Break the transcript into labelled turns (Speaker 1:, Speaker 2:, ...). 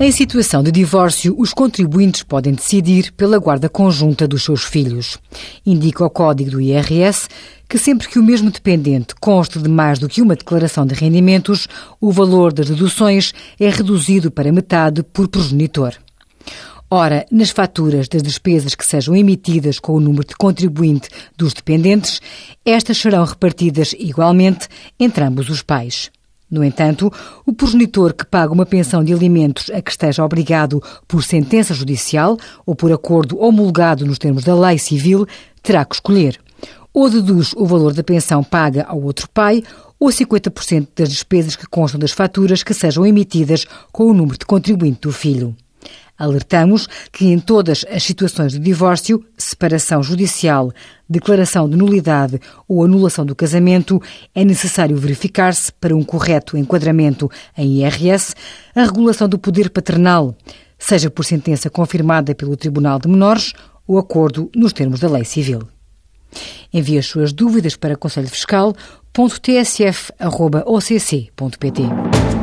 Speaker 1: Em situação de divórcio, os contribuintes podem decidir pela guarda conjunta dos seus filhos. Indica o código do IRS que sempre que o mesmo dependente conste de mais do que uma declaração de rendimentos, o valor das deduções é reduzido para metade por progenitor. Ora, nas faturas das despesas que sejam emitidas com o número de contribuinte dos dependentes, estas serão repartidas igualmente entre ambos os pais. No entanto, o progenitor que paga uma pensão de alimentos a que esteja obrigado por sentença judicial ou por acordo homologado nos termos da lei civil terá que escolher. Ou deduz o valor da pensão paga ao outro pai ou 50% das despesas que constam das faturas que sejam emitidas com o número de contribuinte do filho. Alertamos que em todas as situações de divórcio, separação judicial, declaração de nulidade ou anulação do casamento, é necessário verificar-se, para um correto enquadramento em IRS, a regulação do poder paternal, seja por sentença confirmada pelo Tribunal de Menores ou acordo nos termos da lei civil. Envie as suas dúvidas para conselhofiscal.tsf.occ.pt.